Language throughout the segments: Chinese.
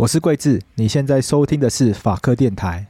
我是桂智，你现在收听的是法科电台。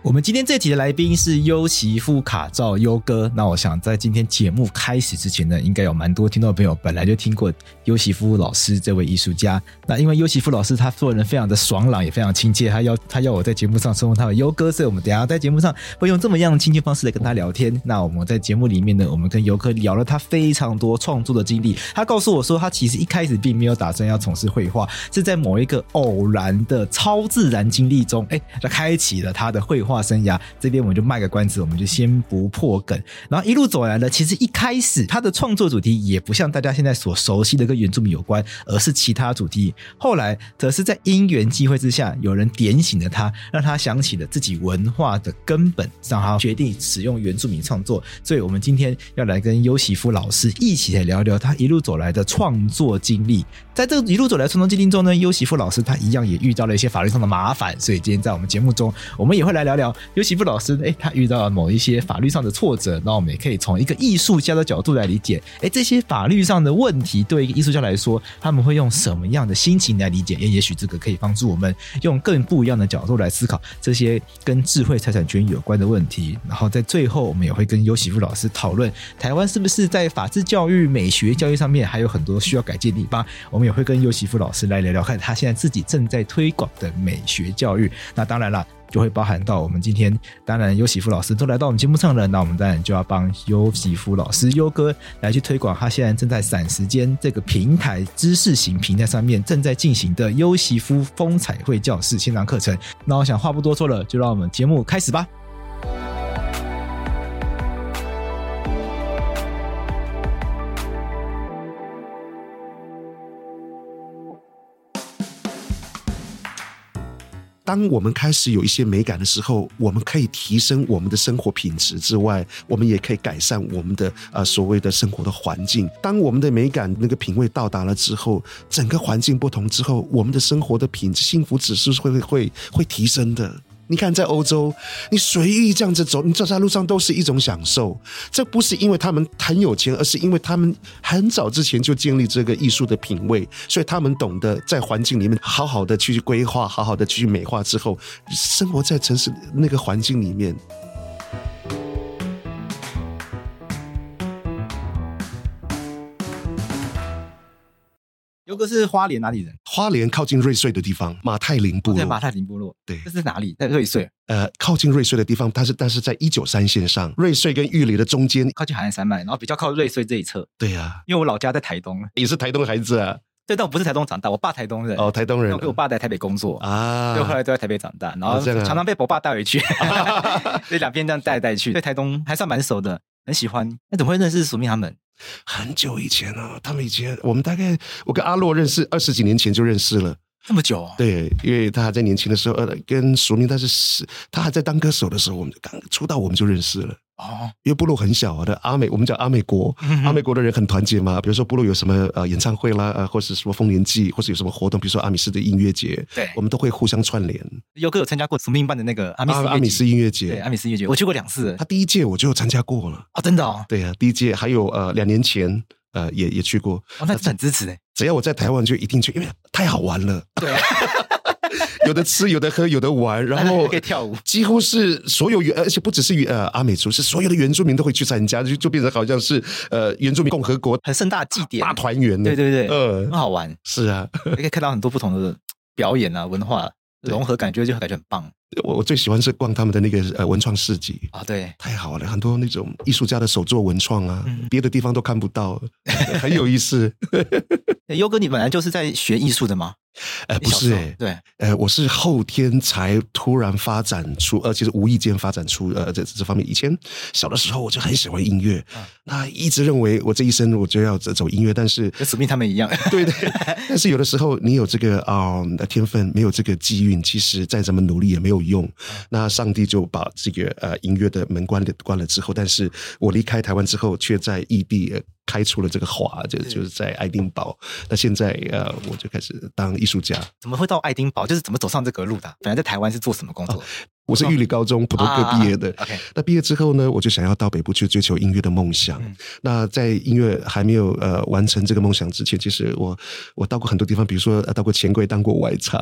我们今天这集的来宾是优媳夫卡照优哥。那我想在今天节目开始之前呢，应该有蛮多听众朋友本来就听过优媳夫老师这位艺术家。那因为优媳夫老师他做人非常的爽朗，也非常亲切，他要他要我在节目上称呼他为优哥，所以我们等下在节目上会用这么样的亲切方式来跟他聊天。那我们在节目里面呢，我们跟优哥聊了他非常多创作的经历。他告诉我说，他其实一开始并没有打算要从事绘画，是在某一个偶然的超自然经历中，哎，他开启了他的绘画。生涯这边我们就卖个关子，我们就先不破梗。然后一路走来呢，其实一开始他的创作主题也不像大家现在所熟悉的跟原住民有关，而是其他主题。后来则是在因缘际会之下，有人点醒了他，让他想起了自己文化的根本，让他决定使用原住民创作。所以我们今天要来跟优媳夫老师一起来聊聊他一路走来的创作经历。在这一路走来的创作经历中呢，优媳夫老师他一样也遇到了一些法律上的麻烦，所以今天在我们节目中，我们也会来聊聊。优媳夫老师，哎，他遇到了某一些法律上的挫折，那我们也可以从一个艺术家的角度来理解，哎，这些法律上的问题对一个艺术家来说，他们会用什么样的心情来理解？也也许这个可以帮助我们用更不一样的角度来思考这些跟智慧财产权有关的问题。然后在最后，我们也会跟优媳夫老师讨论，台湾是不是在法治教育、美学教育上面还有很多需要改进的地方？我们也会跟优媳夫老师来聊聊看，他现在自己正在推广的美学教育。那当然了。就会包含到我们今天，当然优媳夫老师都来到我们节目上了，那我们当然就要帮优媳夫老师优哥来去推广他现在正在闪时间这个平台知识型平台上面正在进行的优媳夫风采绘教室线上课程。那我想话不多说了，就让我们节目开始吧。当我们开始有一些美感的时候，我们可以提升我们的生活品质之外，我们也可以改善我们的呃所谓的生活的环境。当我们的美感那个品味到达了之后，整个环境不同之后，我们的生活的品质、幸福指数会会会会提升的。你看，在欧洲，你随意这样子走，你走在路上都是一种享受。这不是因为他们很有钱，而是因为他们很早之前就建立这个艺术的品味，所以他们懂得在环境里面好好的去规划，好好的去美化之后，生活在城市那个环境里面。优哥是花莲哪里人？花莲靠近瑞穗的地方，马太林部落。在马太林部落，对，这是哪里？在瑞穗。呃，靠近瑞穗的地方，它是但是在一九三线上，瑞穗跟玉里的中间，靠近海岸山脉，然后比较靠瑞穗这一侧。对呀、啊，因为我老家在台东，也是台东孩子啊。对，但我不是台东长大，我爸台东人。哦，台东人。我跟我爸在台北工作啊，就后来都在台北长大，然后常常被我爸带回去，这两边这样带来带去，对台东还算蛮熟的，很喜欢。那怎么会认识署名他们？很久以前了，他们以前我们大概我跟阿洛认识二十几年前就认识了，这么久？对，因为他还在年轻的时候，呃，跟署名他是是，他还在当歌手的时候，我们刚出道我们就认识了。哦，因为部落很小啊，的阿美，我们叫阿美国，嗯、阿美国的人很团结嘛。比如说部落有什么呃演唱会啦，呃，或是什么丰年祭，或是有什么活动，比如说阿米斯的音乐节，对，我们都会互相串联。优哥有参加过署名办的那个阿米斯阿米斯音乐节，对，阿米斯音乐节，我去过两次。他第一届我就参加过了，哦，真的哦，对啊，第一届还有呃两年前呃也也去过，哦，那很支持诶，只要我在台湾就一定去，因为太好玩了。对啊。有的吃，有的喝，有的玩，然后 可以跳舞，几乎是所有原，而且不只是原呃阿美族，是所有的原住民都会去参加，就就变成好像是呃原住民共和国很盛大祭典，大团圆。对对对，呃，很好玩。是啊，你 可以看到很多不同的表演啊，文化融合，感觉就感觉很棒。我我最喜欢是逛他们的那个呃文创市集啊，对，太好了，很多那种艺术家的手作文创啊，别的地方都看不到，很有意思。优哥，你本来就是在学艺术的吗？呃，不是哎、欸，对，呃，我是后天才突然发展出，呃，其实无意间发展出呃这这方面。以前小的时候我就很喜欢音乐，嗯、那一直认为我这一生我就要走音乐，但是跟史密他们一样，对对。但是有的时候你有这个啊、呃、天分，没有这个机运，其实再怎么努力也没有用。嗯、那上帝就把这个呃音乐的门关了关了之后，但是我离开台湾之后，却在异地。开出了这个花，就就是在爱丁堡。那现在呃，我就开始当艺术家。怎么会到爱丁堡？就是怎么走上这个路的？本来在台湾是做什么工作？哦我是玉里高中普通科毕业的。那毕业之后呢，我就想要到北部去追求音乐的梦想。那在音乐还没有呃完成这个梦想之前，其实我我到过很多地方，比如说到过钱柜当过外场，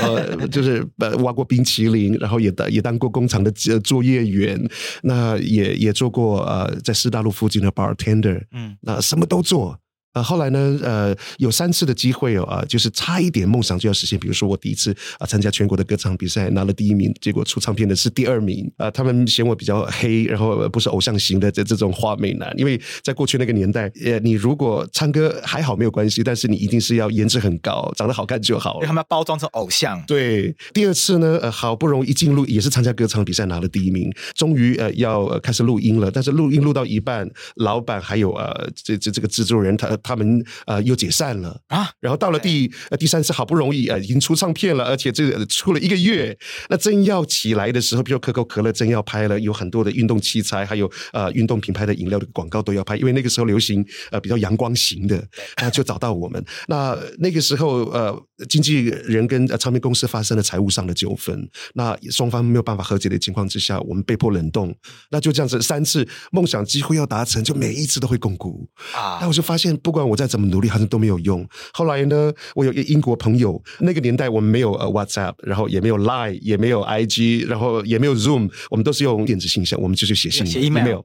呃，就是呃挖过冰淇淋，然后也当也当过工厂的作业员，那也也做过呃在师大路附近的 bartender，嗯，那什么都做。呃，后来呢，呃，有三次的机会哦，啊，就是差一点梦想就要实现。比如说，我第一次啊参加全国的歌唱比赛拿了第一名，结果出唱片的是第二名啊。他们嫌我比较黑，然后不是偶像型的这这种花美男。因为在过去那个年代，呃，你如果唱歌还好没有关系，但是你一定是要颜值很高，长得好看就好了。因为他们要包装成偶像。对，第二次呢，呃，好不容易一进入也是参加歌唱比赛拿了第一名，终于呃要开始录音了，但是录音录到一半，老板还有呃这这这个制作人他。他们呃又解散了啊，然后到了第呃第三次，好不容易呃已经出唱片了，而且这个出了一个月，那真要起来的时候，比如可口可乐真要拍了，有很多的运动器材，还有呃运动品牌的饮料的广告都要拍，因为那个时候流行呃比较阳光型的，那就找到我们。那那个时候呃经纪人跟唱片公司发生了财务上的纠纷，那双方没有办法和解的情况之下，我们被迫冷冻。那就这样子三次梦想几乎要达成，就每一次都会摃龟啊。那我就发现，不管我再怎么努力，好像都没有用。后来呢，我有一个英国朋友，那个年代我们没有呃 WhatsApp，然后也没有 Line，也没有 IG，然后也没有 Zoom，我们都是用电子信箱，我们就去写信写 email。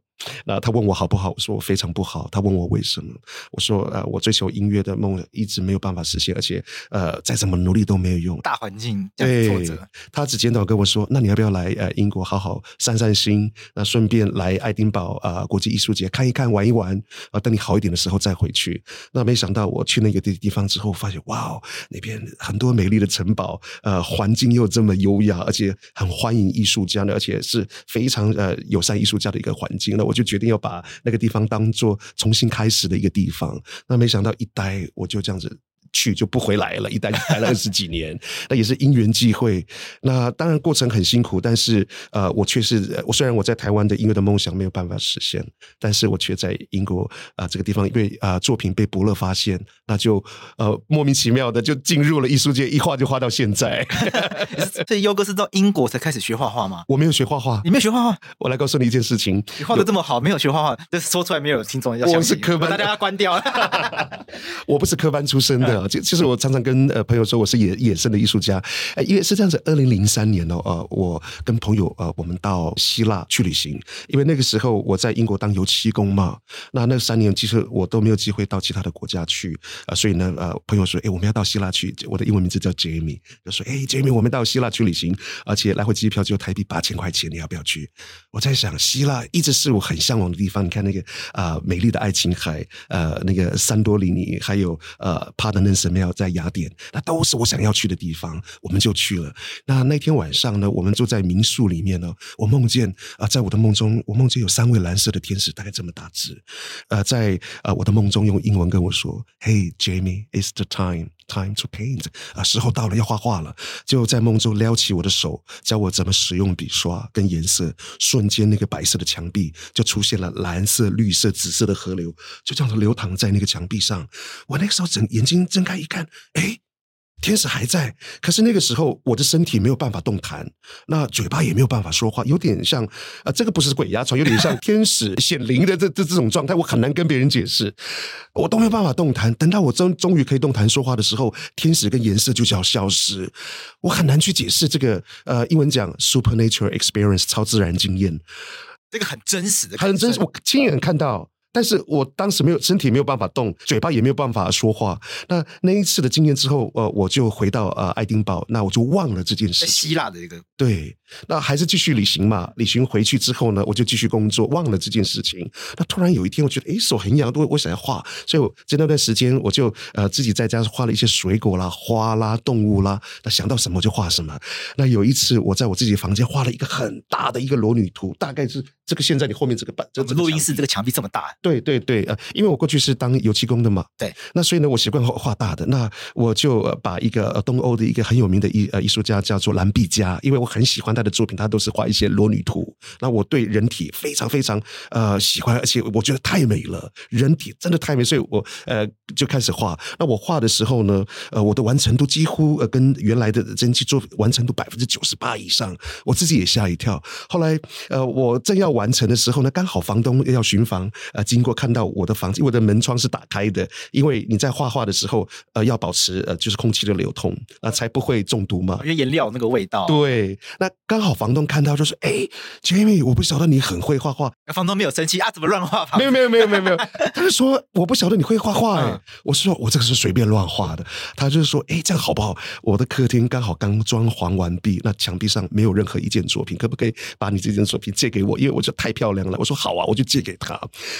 那他问我好不好，我说我非常不好。他问我为什么，我说呃，我追求音乐的梦一直没有办法实现，而且呃，再怎么努力都没有用。大环境对挫折。他只简短跟我说，那你要不要来呃英国好好散散心？那顺便来爱丁堡啊、呃、国际艺术节看一看玩一玩啊、呃，等你好一点的时候再回去。那没想到我去那个地地方之后，发现哇哦，那边很多美丽的城堡，呃，环境又这么优雅，而且很欢迎艺术家的，而且是非常呃友善艺术家的一个环境。那我我就决定要把那个地方当做重新开始的一个地方。那没想到一待我就这样子。去就不回来了，一待就待了二十几年，那也是因缘际会。那当然过程很辛苦，但是呃，我却是我虽然我在台湾的音乐的梦想没有办法实现，但是我却在英国啊、呃、这个地方因为啊、呃、作品被伯乐发现，那就呃莫名其妙的就进入了艺术界，一画就画到现在。所以优哥是到英国才开始学画画吗？我没有学画画，你没有学画画？我来告诉你一件事情，你画的这么好，没有学画画，这说出来没有听众要。我是科班，大家要关掉。我不是科班出身的。就其实我常常跟呃朋友说我是野野生的艺术家，哎，因为是这样子。二零零三年哦，呃，我跟朋友呃，我们到希腊去旅行，因为那个时候我在英国当油漆工嘛。那那三年其实我都没有机会到其他的国家去啊，呃，所以呢，呃，朋友说，哎，我们要到希腊去。我的英文名字叫 Jamie，就说，哎，Jamie，我们到希腊去旅行，而且来回机票只有台币八千块钱，你要不要去？我在想，希腊一直是我很向往的地方。你看那个啊，呃，美丽的爱琴海，呃，那个桑多里尼，还有呃，帕德神庙。在雅典，那都是我想要去的地方，我们就去了。那那天晚上呢，我们住在民宿里面呢。我梦见啊、在我的梦中，我梦见有三位蓝色的天使，大概这么大只。呃，在呃我的梦中用英文跟我说：“Hey Jamie, it's the time, time to paint。啊、时候到了，要画画了。”就在梦中撩起我的手，教我怎么使用笔刷跟颜色。瞬间，那个白色的墙壁就出现了蓝色、绿色、紫色的河流，就这样子流淌在那个墙壁上。我那个时候整眼睛睁开一看。哎，天使还在，可是那个时候我的身体没有办法动弹，那嘴巴也没有办法说话，有点像啊、呃，这个不是鬼压床，有点像天使显灵的这 这这种状态，我很难跟别人解释，我都没有办法动弹。等到我终终于可以动弹说话的时候，天使跟颜色就叫消失，我很难去解释这个呃，英文讲 supernatural experience 超自然经验，这个很真实的，很真实，我亲眼看到。但是我当时没有身体没有办法动，嘴巴也没有办法说话。那那一次的经验之后，呃，我就回到呃爱丁堡，那我就忘了这件事。希腊的一个对，那还是继续旅行嘛。旅行回去之后呢，我就继续工作，忘了这件事情。那突然有一天，我觉得诶手很痒，我我想要画，所以我在那段时间我就呃自己在家画了一些水果啦、花啦、动物啦，那想到什么就画什么。那有一次我在我自己房间画了一个很大的一个裸女图，大概是这个现在你后面这个板，这个录音室这个墙壁这么大。对对对，呃，因为我过去是当油漆工的嘛，对，那所以呢，我习惯画画大的。那我就把一个东欧的一个很有名的艺呃艺术家叫做兰碧加，因为我很喜欢他的作品，他都是画一些裸女图。那我对人体非常非常呃喜欢，而且我觉得太美了，人体真的太美，所以我呃就开始画。那我画的时候呢，呃，我的完成度几乎呃跟原来的真迹做完成度百分之九十八以上，我自己也吓一跳。后来呃我正要完成的时候呢，刚好房东要巡房，呃经过看到我的房子，我的门窗是打开的，因为你在画画的时候呃要保持呃就是空气的流通啊、呃，才不会中毒嘛，因为颜料那个味道。对，那刚好房东看到就说：“哎，Jamie，我不晓得你很会画画。”房东没有生气啊？怎么乱画？没有没有没有没有没有，他就说：“我不晓得你会画画。”哎，我是说我这个是随便乱画的。他就是说：“哎，这样好不好？我的客厅刚好刚装潢完毕，那墙壁上没有任何一件作品，可不可以把你这件作品借给我？因为我觉得太漂亮了。”我说：“好啊，我就借给他。”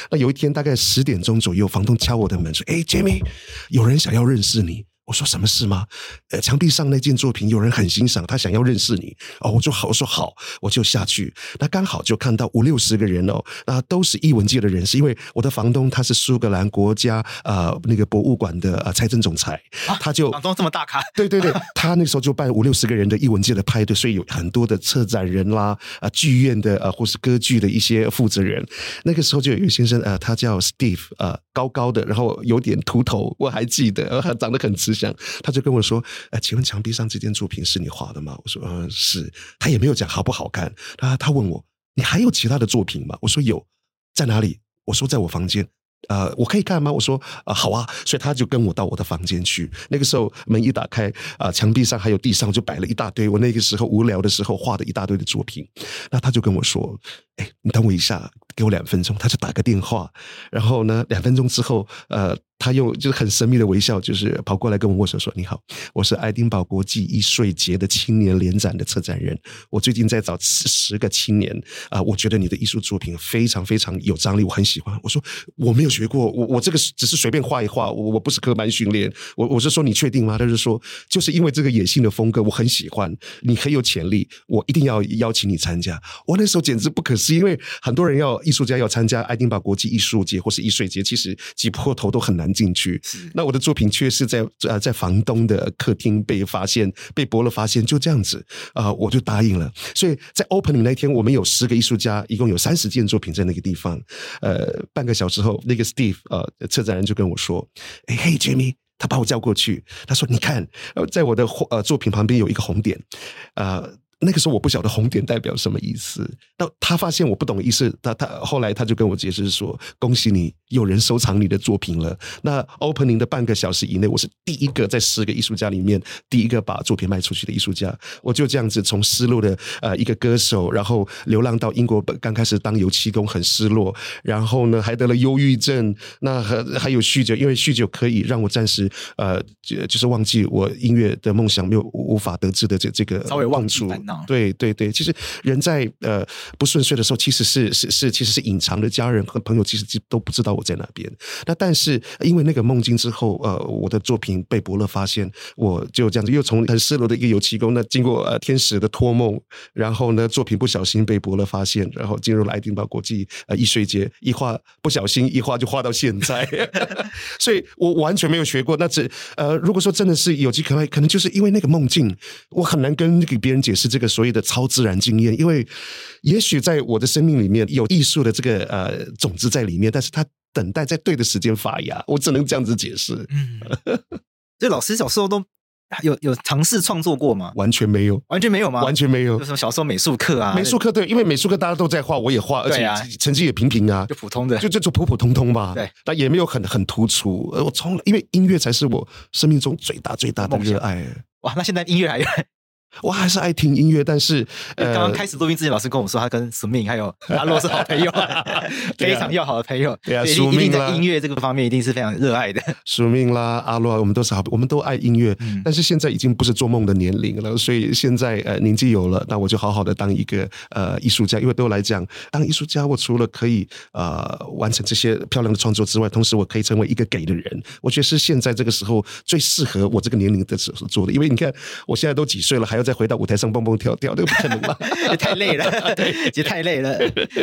那有一天大概十点钟左右，房东敲我的门说：“哎，Jamie，有人想要认识你。”我说什么事吗？呃，墙壁上那件作品有人很欣赏，他想要认识你哦。我说好，我说好，我就下去。那刚好就看到五六十个人哦，那都是艺文界的人士，因为我的房东他是苏格兰国家呃那个博物馆的呃财政总裁，啊、他就房东这么大咖，对 对对，他那时候就办五六十个人的艺文界的派对，所以有很多的策展人啦，啊、呃，剧院的呃或是歌剧的一些负责人。那个时候就有一个先生呃，他叫 Steve 呃，高高的，然后有点秃头，我还记得，呃、长得很慈祥。他就跟我说：“呃，请问墙壁上这件作品是你画的吗？”我说：“嗯、是。”他也没有讲好不好看。他他问我：“你还有其他的作品吗？”我说：“有，在哪里？”我说：“在我房间。”呃，我可以看吗？我说：“啊、呃，好啊。”所以他就跟我到我的房间去。那个时候门一打开，啊、墙壁上还有地上就摆了一大堆我那个时候无聊的时候画的一大堆的作品。那他就跟我说：“哎，你等我一下，给我两分钟。”他就打个电话，然后呢，两分钟之后，呃。他用就是很神秘的微笑，就是跑过来跟我握手说：“你好，我是爱丁堡国际艺术节的青年联展的策展人。我最近在找十个青年啊、我觉得你的艺术作品非常非常有张力，我很喜欢。”我说：“我没有学过，我我这个只是随便画一画，我我不是科班训练。我我是说你确定吗？”他就说：“就是因为这个野性的风格，我很喜欢，你很有潜力，我一定要邀请你参加。”我那时候简直不可思议，因为很多人要艺术家要参加爱丁堡国际艺术节或是艺术节，其实挤破头都很难。进去，那我的作品却是在呃在房东的客厅被发现，被伯乐发现，就这样子啊、呃，我就答应了。所以在 opening 那天，我们有十个艺术家，一共有三十件作品在那个地方。呃，半个小时后，那个 Steve 呃策展人就跟我说：“哎嘿，Jamie，他把我叫过去，他说你看，呃，在我的呃作品旁边有一个红点，呃。”那个时候我不晓得红点代表什么意思，那他发现我不懂意思，他他后来他就跟我解释说：“恭喜你，有人收藏你的作品了。”那 opening 的半个小时以内，我是第一个在十个艺术家里面第一个把作品卖出去的艺术家。我就这样子从失落的呃一个歌手，然后流浪到英国，刚开始当油漆工很失落，然后呢还得了忧郁症，那还还有酗酒，因为酗酒可以让我暂时呃就就是忘记我音乐的梦想没有无法得志的这这个稍微忘记对对对，其实人在呃不顺遂的时候，其实是是是，其实是隐藏的家人和朋友，其实都不知道我在哪边。那但是因为那个梦境之后，呃，我的作品被伯乐发现，我就这样子又从很失落的一个油漆工，那经过呃天使的托梦，然后呢作品不小心被伯乐发现，然后进入了爱丁堡国际呃艺术节，一画不小心一画就画到现在，所以我完全没有学过。那这呃如果说真的是有机可爱，可能就是因为那个梦境，我很难跟给别人解释这个。所谓的超自然经验，因为也许在我的生命里面有艺术的这个呃种子在里面，但是它等待在对的时间发芽，我只能这样子解释。嗯，所以老师小时候都有有尝试创作过吗？完全没有，完全没有吗？完全没有。就什么小时候美术课啊，美术课对，因为美术课大家都在画，我也画，而且成绩也平平啊，就普通的，就就就普普通通吧。对，但也没有很很突出。我从因为音乐才是我生命中最大最大的热爱。哇，那现在音乐还有？我还是爱听音乐，但是刚刚开始录音之前，老师跟我说，他跟署命还有 阿洛是好朋友，非常要好的朋友。对啊，署命的音乐这个方面一定是非常热爱的。署命啦，阿洛，我们都是好，我们都爱音乐，嗯、但是现在已经不是做梦的年龄了，所以现在呃年纪有了，那我就好好的当一个呃艺术家。因为对我来讲，当艺术家，我除了可以呃完成这些漂亮的创作之外，同时我可以成为一个给的人。我觉得是现在这个时候最适合我这个年龄的时候做的。因为你看，我现在都几岁了，还要再回到舞台上蹦蹦跳跳，这个不可能吧？也 太累了，对，也太累了。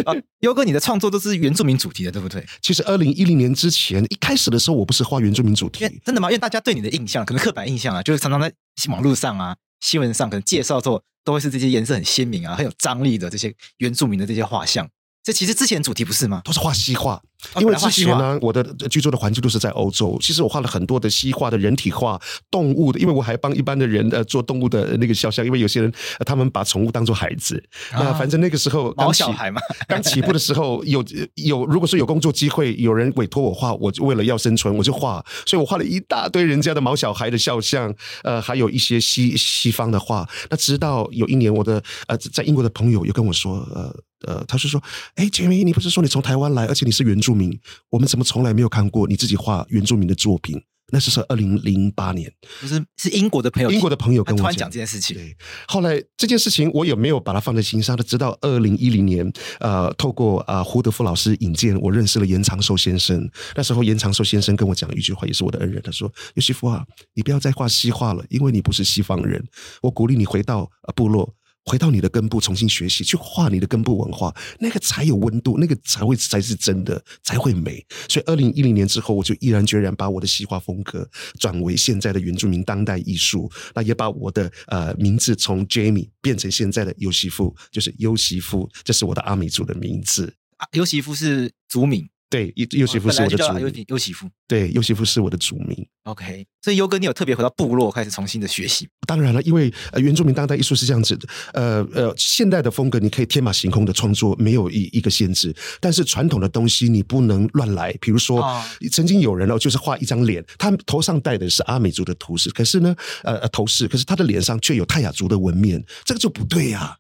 啊，优哥，你的创作都是原住民主题的，对不对？其实二零一零年之前，一开始的时候，我不是画原住民主题，真的吗？因为大家对你的印象，可能刻板印象啊，就是常常在网络上啊、新闻上，可能介绍的时候，都会是这些颜色很鲜明啊、很有张力的这些原住民的这些画像。这其实之前主题不是吗？都是画西画，因为之前呢，我的居住的环境都是在欧洲。其实我画了很多的西画的人体画、动物的，因为我还帮一般的人呃做动物的那个肖像。因为有些人他们把宠物当做孩子，那反正那个时候毛小孩嘛，刚起步的时候有有，如果说有工作机会，有人委托我画，我就为了要生存，我就画。所以我画了一大堆人家的毛小孩的肖像，呃，还有一些西西方的画。那直到有一年，我的呃在英国的朋友又跟我说，呃。呃，他是说，哎，杰米，你不是说你从台湾来，而且你是原住民，我们怎么从来没有看过你自己画原住民的作品？那是是二零零八年，不是是英国的朋友，英国的朋友跟我突然讲这件事情。对，后来这件事情我也没有把它放在心上，直到二零一零年，呃，透过啊、呃、胡德夫老师引荐，我认识了严长寿先生。那时候严长寿先生跟我讲了一句话，也是我的恩人，他说：“优席夫啊，你不要再画西画了，因为你不是西方人，我鼓励你回到呃部落。”回到你的根部，重新学习，去画你的根部文化，那个才有温度，那个才会才是真的，才会美。所以，二零一零年之后，我就毅然决然把我的西画风格转为现在的原住民当代艺术，那也把我的呃名字从 Jamie 变成现在的优席夫，就是优席夫，这是我的阿美族的名字。啊，优席夫是族名。对，优席夫是我的主名。优优席夫，对，优席夫是我的主名。OK，所以优哥，你有特别回到部落开始重新的学习？当然了，因为呃，原住民当代艺术是这样子的，呃呃，现代的风格你可以天马行空的创作，没有一一个限制。但是传统的东西你不能乱来。比如说，哦、曾经有人哦，就是画一张脸，他头上戴的是阿美族的头饰，可是呢，呃，头饰，可是他的脸上却有泰雅族的纹面，这个就不对呀、啊。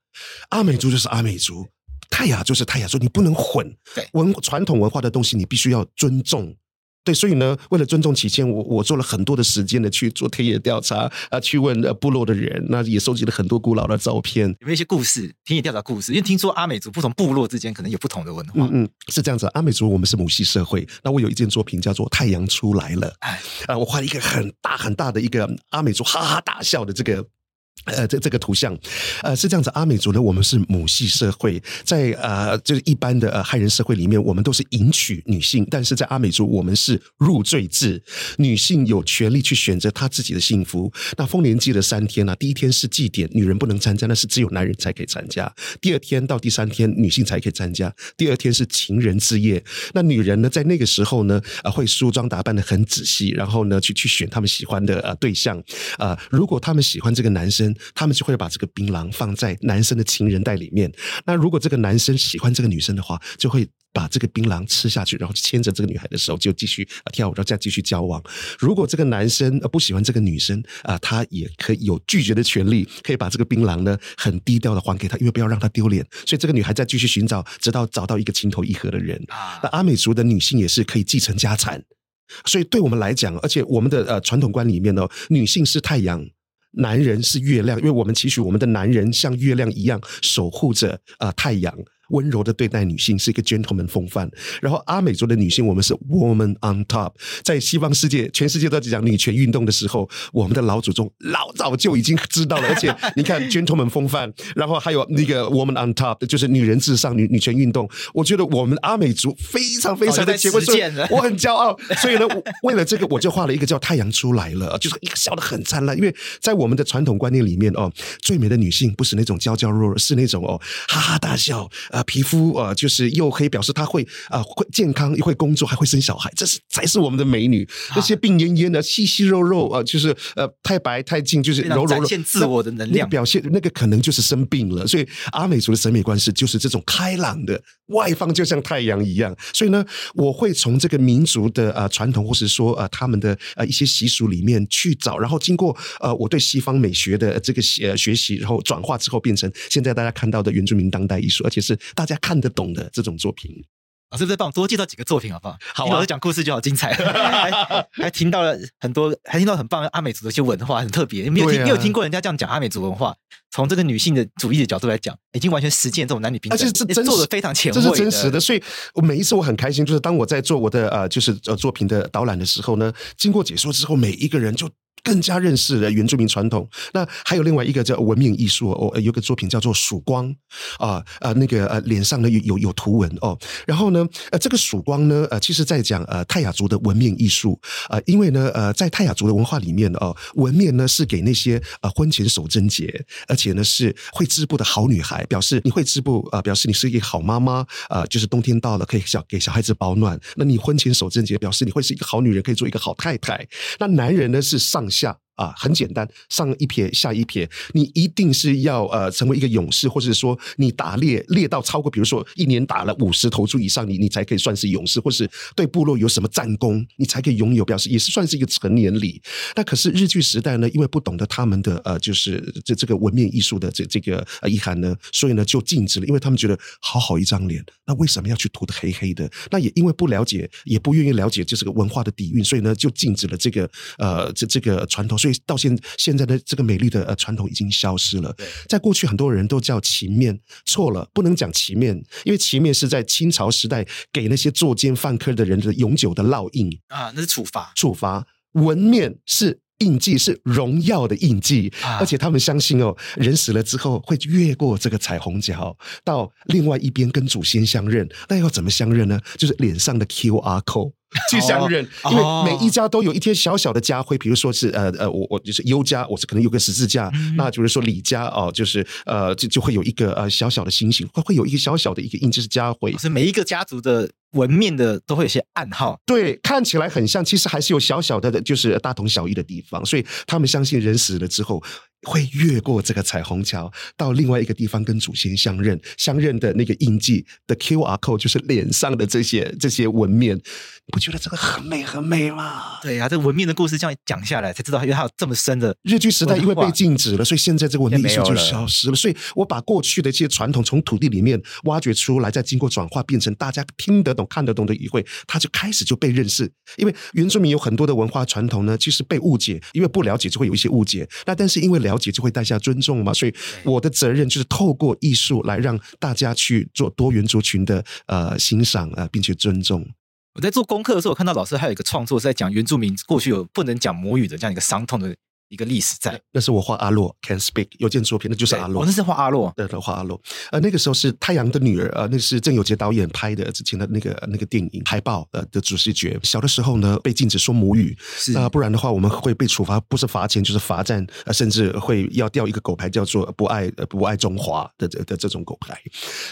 阿美族就是阿美族。泰雅就是泰雅族，你不能混。对，文传统文化的东西，你必须要尊重。对，所以呢，为了尊重起见，我我做了很多的时间的去做田野调查啊、呃，去问呃部落的人，那也收集了很多古老的照片。有没有一些故事？田野调查故事？因为听说阿美族不同部落之间可能有不同的文化。嗯嗯，是这样子。阿美族我们是母系社会。那我有一件作品叫做《太阳出来了》，哎，啊，我画了一个很大很大的一个阿美族哈哈大笑的这个。呃，这这个图像，呃，是这样子。阿美族呢，我们是母系社会，在呃，就是一般的呃汉人社会里面，我们都是迎娶女性，但是在阿美族，我们是入赘制，女性有权利去选择她自己的幸福。那丰年祭的三天呢，第一天是祭典，女人不能参加，那是只有男人才可以参加。第二天到第三天，女性才可以参加。第二天是情人之夜，那女人呢，在那个时候呢，呃，会梳妆打扮得很仔细，然后呢，去去选他们喜欢的呃对象。呃，如果他们喜欢这个男生。他们就会把这个槟榔放在男生的情人袋里面。那如果这个男生喜欢这个女生的话，就会把这个槟榔吃下去，然后牵着这个女孩的手就继续跳舞，然后再继续交往。如果这个男生不喜欢这个女生啊，他也可以有拒绝的权利，可以把这个槟榔呢很低调的还给他，因为不要让他丢脸。所以这个女孩再继续寻找，直到找到一个情投意合的人。那阿美族的女性也是可以继承家产。所以对我们来讲，而且我们的呃传统观里面呢，女性是太阳。男人是月亮，因为我们期许我们的男人像月亮一样守护着、呃、太阳。温柔的对待女性是一个 gentleman 风范，然后阿美族的女性，我们是 woman on top。在西方世界，全世界都在讲女权运动的时候，我们的老祖宗老早就已经知道了。而且你看 gentleman 风范，然后还有那个 woman on top，就是女人至上、女女权运动。我觉得我们阿美族非常非常的前卫，我很骄傲。所以呢，为了这个，我就画了一个叫太阳出来了，就是一个笑得很灿烂。因为在我们的传统观念里面哦，最美的女性不是那种娇娇弱弱，是那种哦哈哈大笑。呃皮肤呃就是又黑，表示她会啊、呃、会健康又会工作还会生小孩，这是才是我们的美女。啊、那些病恹恹的细细肉肉啊、呃，就是呃太白太净，就是柔柔柔，展现自我的能量表现，那个可能就是生病了。所以阿美族的审美观是就是这种开朗的外放，就像太阳一样。所以呢，我会从这个民族的呃传统，或是说呃他们的呃一些习俗里面去找，然后经过呃我对西方美学的这个呃学习，然后转化之后变成现在大家看到的原住民当代艺术，而且是大家看得懂的这种作品。老师再帮我多介绍几个作品好不好？好啊，老师讲故事就好精彩，还还听到了很多，还听到很棒的阿美族的一些文化，很特别。你没有听，没有听过人家这样讲阿美族文化？从这个女性的主义的角度来讲，已经完全实践这种男女平等，而且这做的非常前卫，这是真实的。所以我每一次我很开心，就是当我在做我的呃，就是呃作品的导览的时候呢，经过解说之后，每一个人就。更加认识了原住民传统。那还有另外一个叫文明艺术哦，有个作品叫做曙光啊，呃，那个呃脸上呢有有有图文哦。然后呢，呃，这个曙光呢，呃，其实在讲呃泰雅族的文明艺术啊，因为呢，呃，在泰雅族的文化里面哦，纹面呢是给那些呃婚前守贞节，而且呢是会织布的好女孩，表示你会织布啊，表示你是一个好妈妈啊，就是冬天到了可以小给小孩子保暖。那你婚前守贞节，表示你会是一个好女人，可以做一个好太太。那男人呢是上下。啊，很简单，上一撇下一撇，你一定是要呃成为一个勇士，或者说你打猎猎到超过，比如说一年打了五十头猪以上，你你才可以算是勇士，或是对部落有什么战功，你才可以拥有，表示也是算是一个成年礼。那可是日据时代呢，因为不懂得他们的呃，就是这这个纹面艺术的这这个呃遗憾呢，所以呢就禁止了，因为他们觉得好好一张脸，那为什么要去涂的黑黑的？那也因为不了解，也不愿意了解就是个文化的底蕴，所以呢就禁止了这个呃这这个传统。所以到现现在的这个美丽的呃传统已经消失了。在过去，很多人都叫旗面，错了，不能讲旗面，因为旗面是在清朝时代给那些作奸犯科的人的永久的烙印啊，那是处罚。处罚，纹面是印记，是荣耀的印记，而且他们相信哦，人死了之后会越过这个彩虹桥到另外一边跟祖先相认。那要怎么相认呢？就是脸上的 QR code。去相认，因为每一家都有一些小小的家徽，比如说是呃呃，我我就是优家，我是可能有个十字架，嗯、那就是说李家哦，就是呃就就会有一个呃小小的星星，会会有一个小小的一个印，就是家徽。是每一个家族的纹面的都会有些暗号，对，看起来很像，其实还是有小小的，就是大同小异的地方。所以他们相信人死了之后会越过这个彩虹桥到另外一个地方跟祖先相认，相认的那个印记的 QR code 就是脸上的这些这些纹面。不觉得这个很美很美吗？对呀、啊，这个纹面的故事这样讲下来，才知道因为它有这么深的。日据时代因为被禁止了，所以现在这个文明艺术就消失了。所以我把过去的这些传统从土地里面挖掘出来，再经过转化，变成大家听得懂、看得懂的语汇，它就开始就被认识。因为原住民有很多的文化传统呢，其实被误解，因为不了解就会有一些误解。那但是因为了解就会带下尊重嘛，所以我的责任就是透过艺术来让大家去做多元族群的呃欣赏啊、呃，并且尊重。我在做功课的时候，我看到老师还有一个创作是在讲原住民过去有不能讲母语的这样一个伤痛的。一个历史在，那是我画阿洛，Can Speak 有件作品，那就是阿洛。我、哦、那是画阿洛，对的，画阿洛。呃，那个时候是《太阳的女儿》，呃，那是郑有杰导演拍的之前的那个那个电影海报呃的主视觉。小的时候呢，被禁止说母语，是那不然的话，我们会被处罚，不是罚钱就是罚站，呃，甚至会要掉一个狗牌，叫做不爱不爱中华的的的这种狗牌。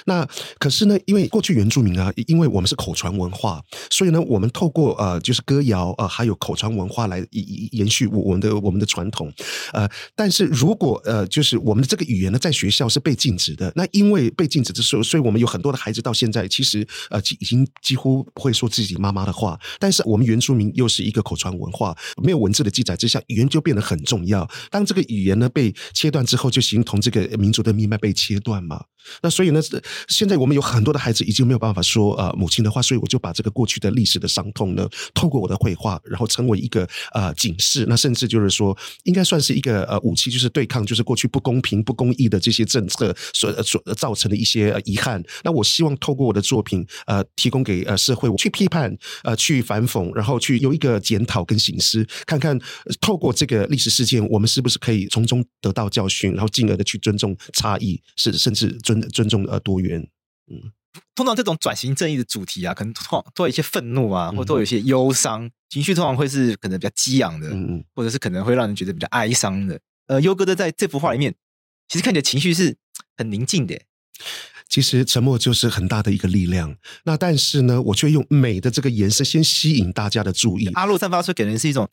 那可是呢，因为过去原住民啊，因为我们是口传文化，所以呢，我们透过呃就是歌谣呃还有口传文化来延延续我们的我们的传传统，呃。但是如果呃，就是我们的这个语言呢，在学校是被禁止的。那因为被禁止的时候，所以我们有很多的孩子到现在其实呃，已经几乎不会说自己妈妈的话。但是我们原住民又是一个口传文化，没有文字的记载之下，语言就变得很重要。当这个语言呢被切断之后，就形同这个民族的命脉被切断嘛。那所以呢，现在我们有很多的孩子已经没有办法说呃母亲的话，所以我就把这个过去的历史的伤痛呢，透过我的绘画，然后成为一个呃警示。那甚至就是说，应该算是一个。呃，武器就是对抗，就是过去不公平、不公义的这些政策所所造成的一些遗憾。那我希望透过我的作品，呃，提供给呃社会我去批判、呃，去反讽，然后去有一个检讨跟省思，看看透过这个历史事件，我们是不是可以从中得到教训，然后进而的去尊重差异，是甚至尊尊重呃多元。嗯，通常这种转型正义的主题啊，可能通都有一些愤怒啊，或者都有一些忧伤。情绪通常会是可能比较激昂的，嗯嗯，或者是可能会让人觉得比较哀伤的。呃，优哥的在这幅画里面，其实看起来情绪是很宁静的。其实沉默就是很大的一个力量。那但是呢，我却用美的这个颜色先吸引大家的注意。阿洛散发出给人是一种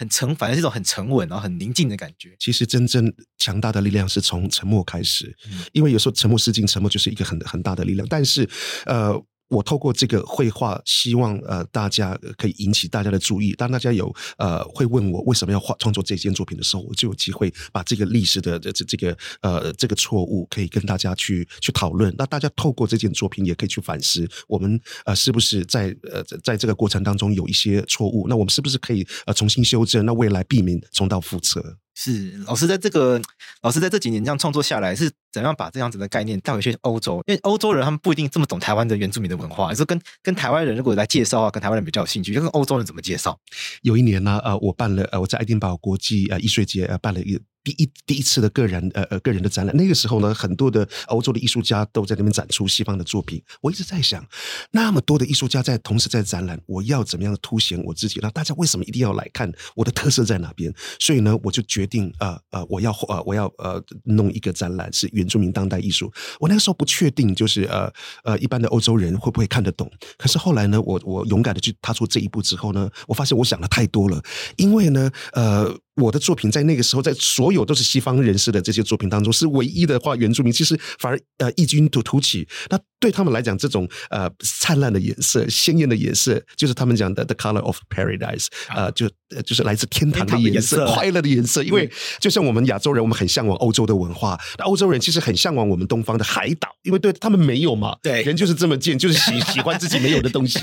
很沉，反正是一种很沉稳然后很宁静的感觉。其实真正强大的力量是从沉默开始，嗯、因为有时候沉默是金，沉默就是一个很很大的力量。但是，呃。我透过这个绘画，希望呃大家可以引起大家的注意。当大家有呃会问我为什么要画创作这件作品的时候，我就有机会把这个历史的这这个呃这个错误可以跟大家去去讨论。那大家透过这件作品也可以去反思，我们呃是不是在呃在这个过程当中有一些错误？那我们是不是可以呃重新修正？那未来避免重蹈覆辙。是老师在这个老师在这几年这样创作下来，是怎样把这样子的概念带回去欧洲？因为欧洲人他们不一定这么懂台湾的原住民的文化，说跟跟台湾人如果来介绍啊，跟台湾人比较有兴趣，就跟欧洲人怎么介绍？有一年呢，呃，我办了呃，我在爱丁堡国际呃艺术节呃办了一个。第一第一次的个人呃呃个人的展览，那个时候呢，很多的欧洲的艺术家都在那边展出西方的作品。我一直在想，那么多的艺术家在同时在展览，我要怎么样的凸显我自己？那大家为什么一定要来看？我的特色在哪边？所以呢，我就决定呃呃，我要呃我要呃弄一个展览是原住民当代艺术。我那个时候不确定，就是呃呃一般的欧洲人会不会看得懂？可是后来呢，我我勇敢的去踏出这一步之后呢，我发现我想的太多了，因为呢呃。我的作品在那个时候，在所有都是西方人士的这些作品当中，是唯一的画原住民，其实反而呃异军突突起。那对他们来讲，这种呃灿烂的颜色、鲜艳的颜色，就是他们讲的 “the color of paradise”，呃，就就是来自天堂的颜色、快乐的颜色。因为就像我们亚洲人，我们很向往欧洲的文化，那欧洲人其实很向往我们东方的海岛，因为对他们没有嘛，对，人就是这么贱，就是喜 喜欢自己没有的东西。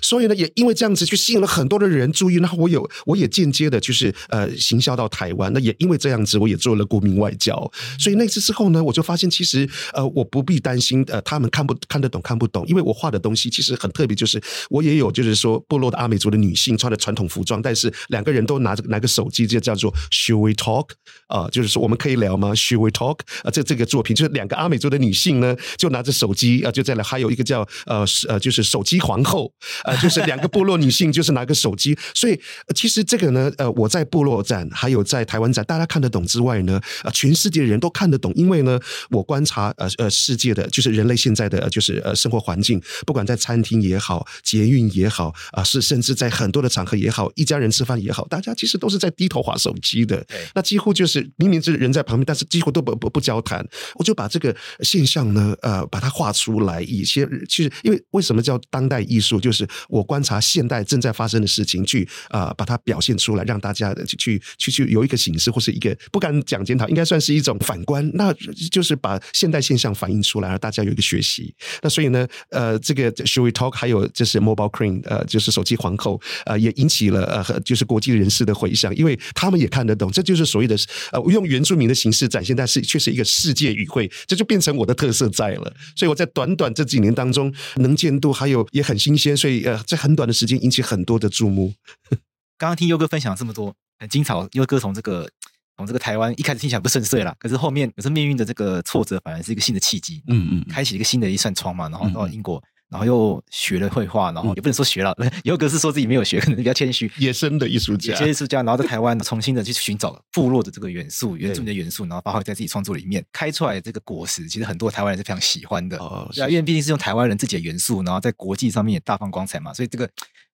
所以呢，也因为这样子，去吸引了很多的人注意。然后我有，我也间接的，就是呃行。销到台湾，那也因为这样子，我也做了国民外交。所以那次之后呢，我就发现其实呃，我不必担心呃，他们看不看得懂看不懂，因为我画的东西其实很特别，就是我也有就是说部落的阿美族的女性穿的传统服装，但是两个人都拿着拿个手机，就叫做 Should we talk 啊、就是说我们可以聊吗？Should we talk 啊、这这个作品就是两个阿美族的女性呢，就拿着手机啊、就在那，还有一个叫呃呃，就是手机皇后呃，就是两个部落女性 就是拿个手机，所以、其实这个呢呃，我在部落在站。还有在台湾展，大家看得懂之外呢，啊，全世界的人都看得懂，因为呢，我观察呃呃世界的就是人类现在的就是呃生活环境，不管在餐厅也好，捷运也好，啊，是甚至在很多的场合也好，一家人吃饭也好，大家其实都是在低头划手机的。那几乎就是明明是人在旁边，但是几乎都不不不交谈。我就把这个现象呢，呃，把它画出来，一些其实因为为什么叫当代艺术，就是我观察现代正在发生的事情，去啊、呃、把它表现出来，让大家去去。去有一个形式或是一个不敢讲检讨，应该算是一种反观，那就是把现代现象反映出来，让大家有一个学习。那所以呢，呃，这个 Should we talk？还有就是 Mobile Queen，呃，就是手机皇后，呃，也引起了呃，就是国际人士的回响，因为他们也看得懂，这就是所谓的呃，用原住民的形式展现，但是却是一个世界语汇，这就变成我的特色在了。所以我在短短这几年当中，能见度还有也很新鲜，所以呃，在很短的时间引起很多的注目。刚刚听优哥分享这么多。很精彩，因为哥从这个从这个台湾一开始听起来不顺遂啦，可是后面可是命运的这个挫折，反而是一个新的契机，嗯嗯，开启一个新的一扇窗嘛。然后到英国，然后又学了绘画，然后也不能说学了，优哥是说自己没有学，可能比较谦虚，野生的艺术家，野生艺术家，然后在台湾重新的去寻找部落的这个元素，原住民的元素，然后发挥在自己创作里面，开出来的这个果实，其实很多台湾人是非常喜欢的。哦，是啊，因为毕竟是用台湾人自己的元素，然后在国际上面也大放光彩嘛，所以这个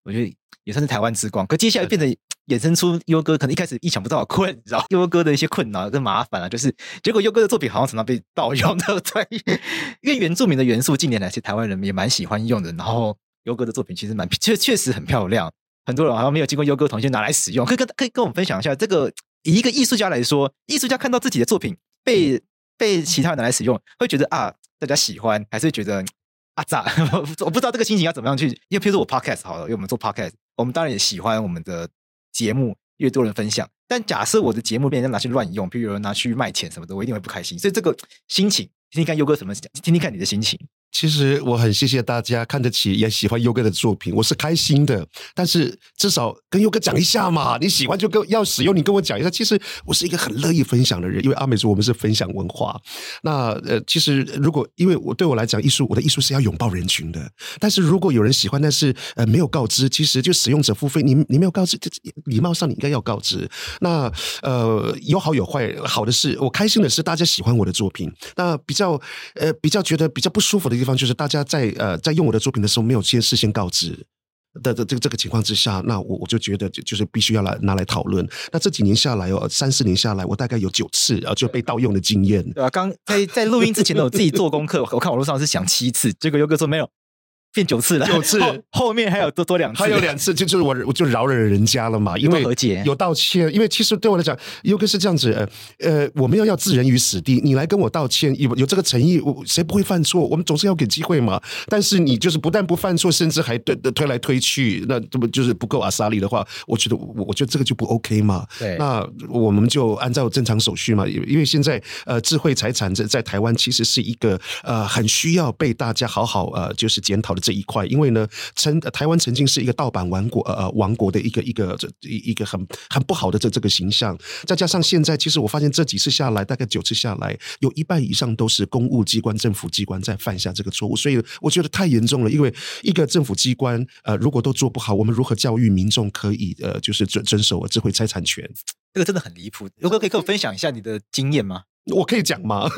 我觉得也算是台湾之光。可接下来变成。衍生出优哥可能一开始意想不到的困扰，优哥的一些困扰跟麻烦啊，就是结果优哥的作品好像常常被盗用的，对，因为原住民的元素近年来其实台湾人也蛮喜欢用的，然后优哥的作品其实蛮确确实很漂亮，很多人好像没有经过优哥同意拿来使用，可以跟可以跟我们分享一下，这个以一个艺术家来说，艺术家看到自己的作品被被其他人拿来使用，会觉得啊大家喜欢，还是觉得 啊咋？我不知道这个心情要怎么样去，因为譬如说我 podcast 好了，因为我们做 podcast，我们当然也喜欢我们的。节目越多人分享，但假设我的节目被人家拿去乱用，譬如有人拿去卖钱什么的，我一定会不开心。所以这个心情，听听看优哥怎么讲，听听看你的心情。其实我很谢谢大家看得起也喜欢优哥的作品，我是开心的。但是至少跟优哥讲一下嘛，你喜欢就跟要使用，你跟我讲一下。其实我是一个很乐意分享的人，因为阿美族我们是分享文化。那呃，其实如果因为我对我来讲，艺术我的艺术是要拥抱人群的。但是如果有人喜欢，但是呃没有告知，其实就使用者付费，你你没有告知，这礼貌上你应该要告知。那呃有好有坏，好的是我开心的是大家喜欢我的作品。那比较呃比较觉得比较不舒服的地方。就是大家在呃在用我的作品的时候没有先事先告知的的这个这个情况之下，那我我就觉得就就是必须要来拿来讨论。那这几年下来哦，三四年下来，我大概有九次啊就被盗用的经验。对啊，刚在在录音之前呢，我自己做功课，我看网络上是想七次，结果优哥说没有。变九次了，九次。后，后面还有多多两次，还有两次，就就是我我就饶了人家了嘛，因为和解有道歉，因为其实对我来讲，优哥是这样子，呃呃，我们要要置人于死地，你来跟我道歉，有有这个诚意，我谁不会犯错？我们总是要给机会嘛。但是你就是不但不犯错，甚至还推推来推去，那这不就是不够阿萨利的话，我觉得我我觉得这个就不 OK 嘛。对，那我们就按照正常手续嘛，因为现在呃智慧财产在在台湾其实是一个呃很需要被大家好好呃就是检讨的这一块，因为呢。曾台湾曾经是一个盗版王国，呃呃，王国的一个一个这一一个很很不好的这这个形象，再加上现在，其实我发现这几次下来，大概九次下来，有一半以上都是公务机关、政府机关在犯下这个错误，所以我觉得太严重了。因为一个政府机关，呃，如果都做不好，我们如何教育民众可以呃，就是遵遵守智慧财产权？这个真的很离谱。刘哥可以跟我分享一下你的经验吗？我可以讲吗？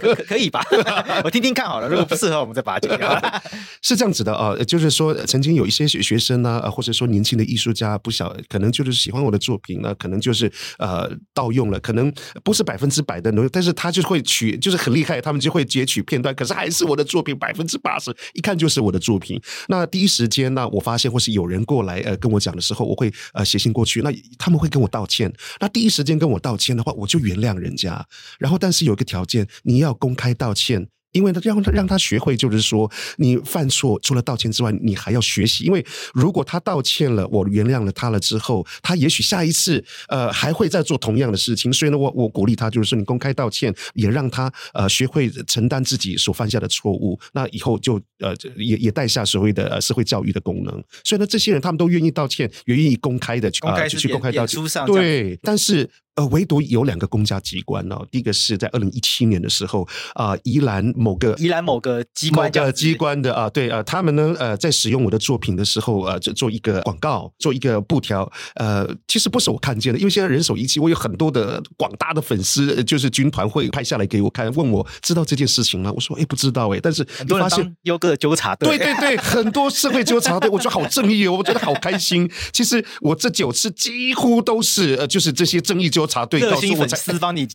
可可以吧？我听听看好了。如果不适合，我们再把它剪掉。是这样子的啊，就是说，曾经有一些学学生呢，或者说年轻的艺术家，不小可能就是喜欢我的作品呢，可能就是呃盗用了，可能不是百分之百的，但是他就会取，就是很厉害，他们就会截取片段，可是还是我的作品百分之八十，一看就是我的作品。那第一时间呢，我发现或是有人过来呃跟我讲的时候，我会呃写信过去，那他们会跟我道歉。那第一时间跟我道歉的话，我就原谅人家，然后。然后，但是有一个条件，你要公开道歉。因为他让他让他学会，就是说，你犯错除了道歉之外，你还要学习。因为如果他道歉了，我原谅了他了之后，他也许下一次呃还会再做同样的事情。所以呢，我我鼓励他，就是说你公开道歉，也让他呃学会承担自己所犯下的错误。那以后就呃也也带下所谓的呃社会教育的功能。所以呢，这些人他们都愿意道歉，也愿意公开的去公开、去公开道歉。对，但是呃唯独有两个公家机关哦，第一个是在二零一七年的时候啊、呃，宜兰。某个宜兰某个机关的机关的啊，对啊，他们呢呃，在使用我的作品的时候，呃，就做一个广告，做一个布条，呃，其实不是我看见的，因为现在人手一机，我有很多的广大的粉丝，就是军团会拍下来给我看，问我知道这件事情吗？我说哎，不知道哎，但是很多人当优哥的纠察队，对对对，很多社会纠察队，我觉得好正义哦，我觉得好开心。其实我这九次几乎都是呃，就是这些正义纠察队告诉我，才帮你。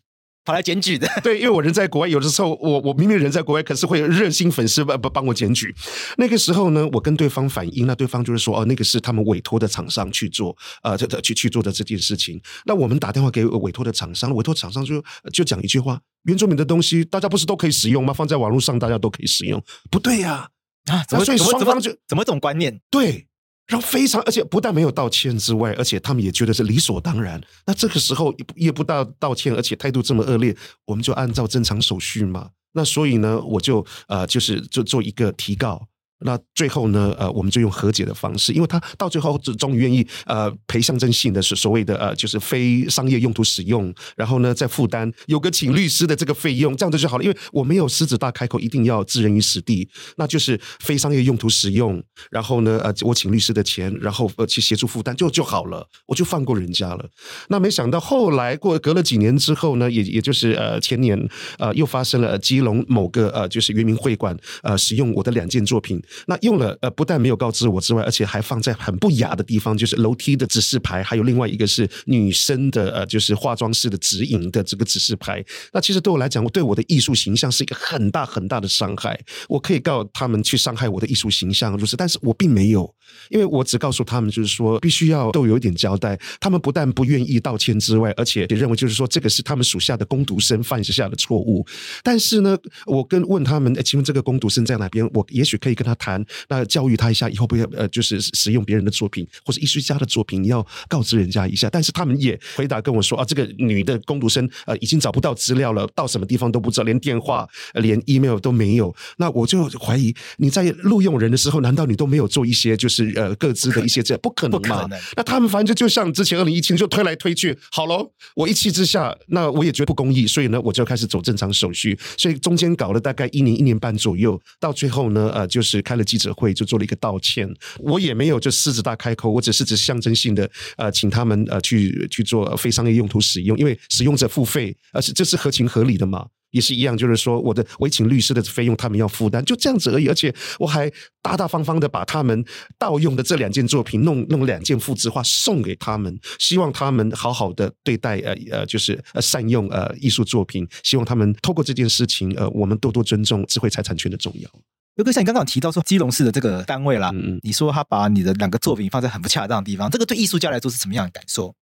跑来检举的，对，因为我人在国外，有的时候我我明明人在国外，可是会有热心粉丝帮帮我检举。那个时候呢，我跟对方反映，那对方就是说，哦，那个是他们委托的厂商去做，呃，这去去做的这件事情。那我们打电话给委托的厂商，委托厂商就就讲一句话：原住民的东西，大家不是都可以使用吗？放在网络上，大家都可以使用，不对呀，啊，怎么所以双方就怎么这种观念？对。然后非常，而且不但没有道歉之外，而且他们也觉得是理所当然。那这个时候也不也不道道歉，而且态度这么恶劣，我们就按照正常手续嘛。那所以呢，我就呃，就是就做一个提告。那最后呢，呃，我们就用和解的方式，因为他到最后只终于愿意呃赔象征性的是所谓的呃就是非商业用途使用，然后呢再负担有个请律师的这个费用，这样子就好了。因为我没有狮子大开口，一定要置人于死地，那就是非商业用途使用，然后呢呃我请律师的钱，然后呃去协助负担就就好了，我就放过人家了。那没想到后来过隔了几年之后呢，也也就是呃前年呃又发生了基隆某个呃就是原民会馆呃使用我的两件作品。那用了呃，不但没有告知我之外，而且还放在很不雅的地方，就是楼梯的指示牌，还有另外一个是女生的呃，就是化妆师的指引的这个指示牌。那其实对我来讲，我对我的艺术形象是一个很大很大的伤害。我可以告他们去伤害我的艺术形象，就是，但是我并没有，因为我只告诉他们，就是说必须要都有一点交代。他们不但不愿意道歉之外，而且也认为就是说这个是他们属下的工读生犯下的错误。但是呢，我跟问他们，哎，请问这个工读生在哪边？我也许可以跟他。谈，那教育他一下，以后不要呃，就是使用别人的作品或者艺术家的作品，你要告知人家一下。但是他们也回答跟我说啊，这个女的工读生呃已经找不到资料了，到什么地方都不知道，连电话、连 email 都没有。那我就怀疑你在录用人的时候，难道你都没有做一些就是呃各自的一些这不可能嘛？那他们反正就像之前二零一七就推来推去，好喽，我一气之下，那我也觉得不公义，所以呢，我就开始走正常手续。所以中间搞了大概一年一年半左右，到最后呢，呃，就是开了记者会，就做了一个道歉。我也没有就狮子大开口，我只是只是象征性的呃，请他们呃去去做非商业用途使用，因为使用者付费，而且这是合情合理的嘛。也是一样，就是说我的我请律师的费用他们要负担，就这样子而已。而且我还大大方方的把他们盗用的这两件作品弄弄两件复制画送给他们，希望他们好好的对待呃呃，就是善用呃艺术作品，希望他们透过这件事情呃，我们多多尊重智慧财产权的重要。优哥，像你刚刚提到说基隆市的这个单位啦，嗯嗯，你说他把你的两个作品放在很不恰当的地方，这个对艺术家来说是什么样的感受？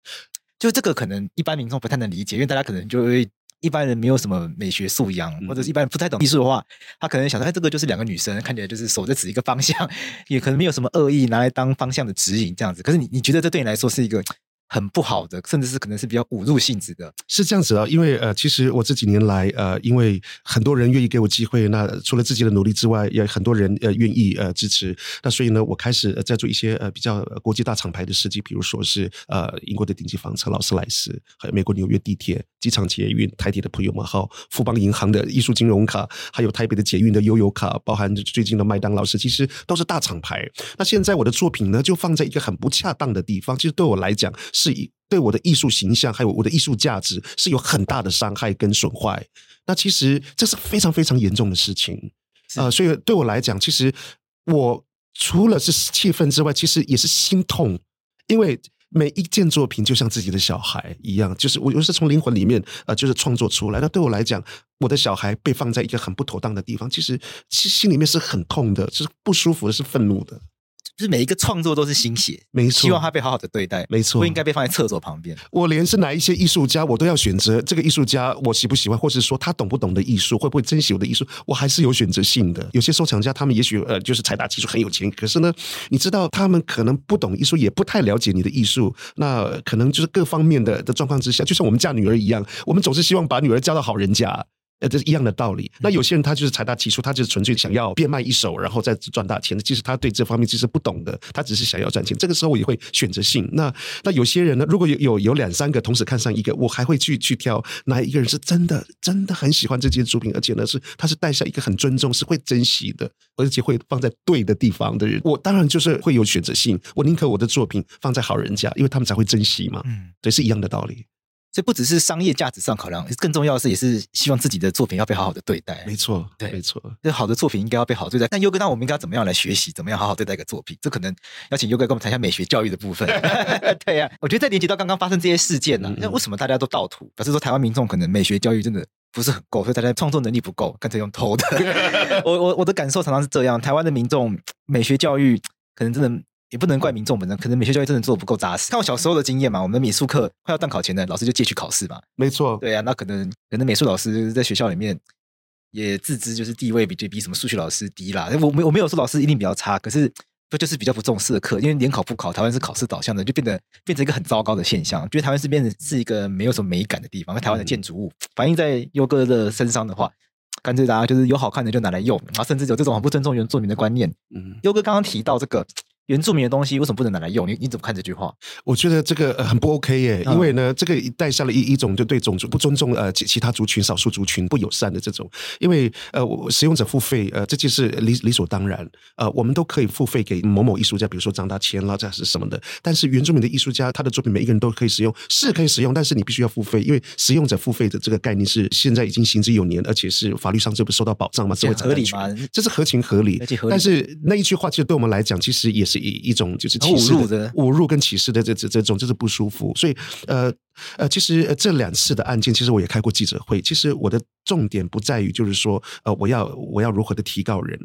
就这个可能一般民众不太能理解，因为大家可能就会。一般人没有什么美学素养，或者是一般人不太懂艺术的话，他可能想说，哎，这个就是两个女生，看起来就是手在指一个方向，也可能没有什么恶意，拿来当方向的指引这样子。可是你你觉得这对你来说是一个？很不好的，甚至是可能是比较侮辱性质的，是这样子啊。因为呃，其实我这几年来呃，因为很多人愿意给我机会，那除了自己的努力之外，也很多人呃愿意呃支持。那所以呢，我开始在做一些呃比较国际大厂牌的设计，比如说是呃英国的顶级房车劳斯莱斯，还有美国纽约地铁、机场捷运、台铁的普悠玛号、富邦银行的艺术金融卡，还有台北的捷运的悠游卡，包含最近的麦当劳是，其实都是大厂牌。那现在我的作品呢，就放在一个很不恰当的地方，其实对我来讲。是以对我的艺术形象还有我的艺术价值是有很大的伤害跟损坏，那其实这是非常非常严重的事情啊、呃，所以对我来讲，其实我除了是气愤之外，其实也是心痛，因为每一件作品就像自己的小孩一样，就是我又是从灵魂里面呃，就是创作出来。那对我来讲，我的小孩被放在一个很不妥当的地方，其实其实心里面是很痛的，是不舒服的，是愤怒的。就是每一个创作都是心血，没错，希望他被好好的对待，没错，不应该被放在厕所旁边。我连是哪一些艺术家，我都要选择这个艺术家，我喜不喜欢，或是说他懂不懂得艺术，会不会珍惜我的艺术，我还是有选择性的。有些收藏家，他们也许呃就是财大气粗，很有钱，可是呢，你知道他们可能不懂艺术，也不太了解你的艺术，那可能就是各方面的的状况之下，就像我们嫁女儿一样，我们总是希望把女儿嫁到好人家。呃，这是一样的道理。那有些人他就是财大气粗，他就是纯粹想要变卖一手，然后再赚大钱。其实他对这方面其实不懂的，他只是想要赚钱。这个时候我也会选择性。那那有些人呢，如果有有有两三个同时看上一个，我还会去去挑哪一个人是真的真的很喜欢这件作品，而且呢是他是带下一个很尊重，是会珍惜的，而且会放在对的地方的人。我当然就是会有选择性，我宁可我的作品放在好人家，因为他们才会珍惜嘛。嗯，对，是一样的道理。这不只是商业价值上考量，更重要的是，也是希望自己的作品要被好好的对待。没错，对，没错。这好的作品应该要被好对待。但优哥，那我们应该怎么样来学习？怎么样好好对待一个作品？这可能要请优哥跟我们谈一下美学教育的部分。对呀、啊，我觉得在连接到刚刚发生这些事件呢、啊，那、嗯、为什么大家都盗图？表示说台湾民众可能美学教育真的不是很够，所以大家创作能力不够，干脆用偷的。我我我的感受常常是这样，台湾的民众美学教育可能真的。也不能怪民众本身，可能美学教育真的做的不够扎实。看我小时候的经验嘛，我们的美术课快要段考前呢，老师就借去考试嘛。没错，对啊，那可能可能美术老师在学校里面也自知就是地位比就比什么数学老师低啦。我没我没有说老师一定比较差，可是不就是比较不重视的课，因为联考不考，台湾是考试导向的，就变得变成一个很糟糕的现象。觉得台湾是变成是一个没有什么美感的地方。台湾的建筑物反映在优哥的身上的话，干脆大家就是有好看的就拿来用，然后甚至有这种很不尊重原住民的观念。嗯，优哥刚刚提到这个。原住民的东西为什么不能拿来用？你你怎么看这句话？我觉得这个很不 OK 耶，因为呢，这个带下了一一种就对种族不尊重呃其其他族群、少数族群不友善的这种。因为呃，使用者付费呃，这就是理理所当然。呃，我们都可以付费给某某艺术家，比如说张大千啦，这是什么的。但是原住民的艺术家，他的作品每一个人都可以使用，是可以使用，但是你必须要付费，因为使用者付费的这个概念是现在已经行之有年，而且是法律上这不受到保障嘛？这合理吗？这是合情合理。合理。但是那一句话，其实对我们来讲，其实也是一一种就是。歧视的侮辱跟歧视的这这这种就是不舒服，所以呃呃，其实这两次的案件，其实我也开过记者会。其实我的重点不在于就是说呃我要我要如何的提高人，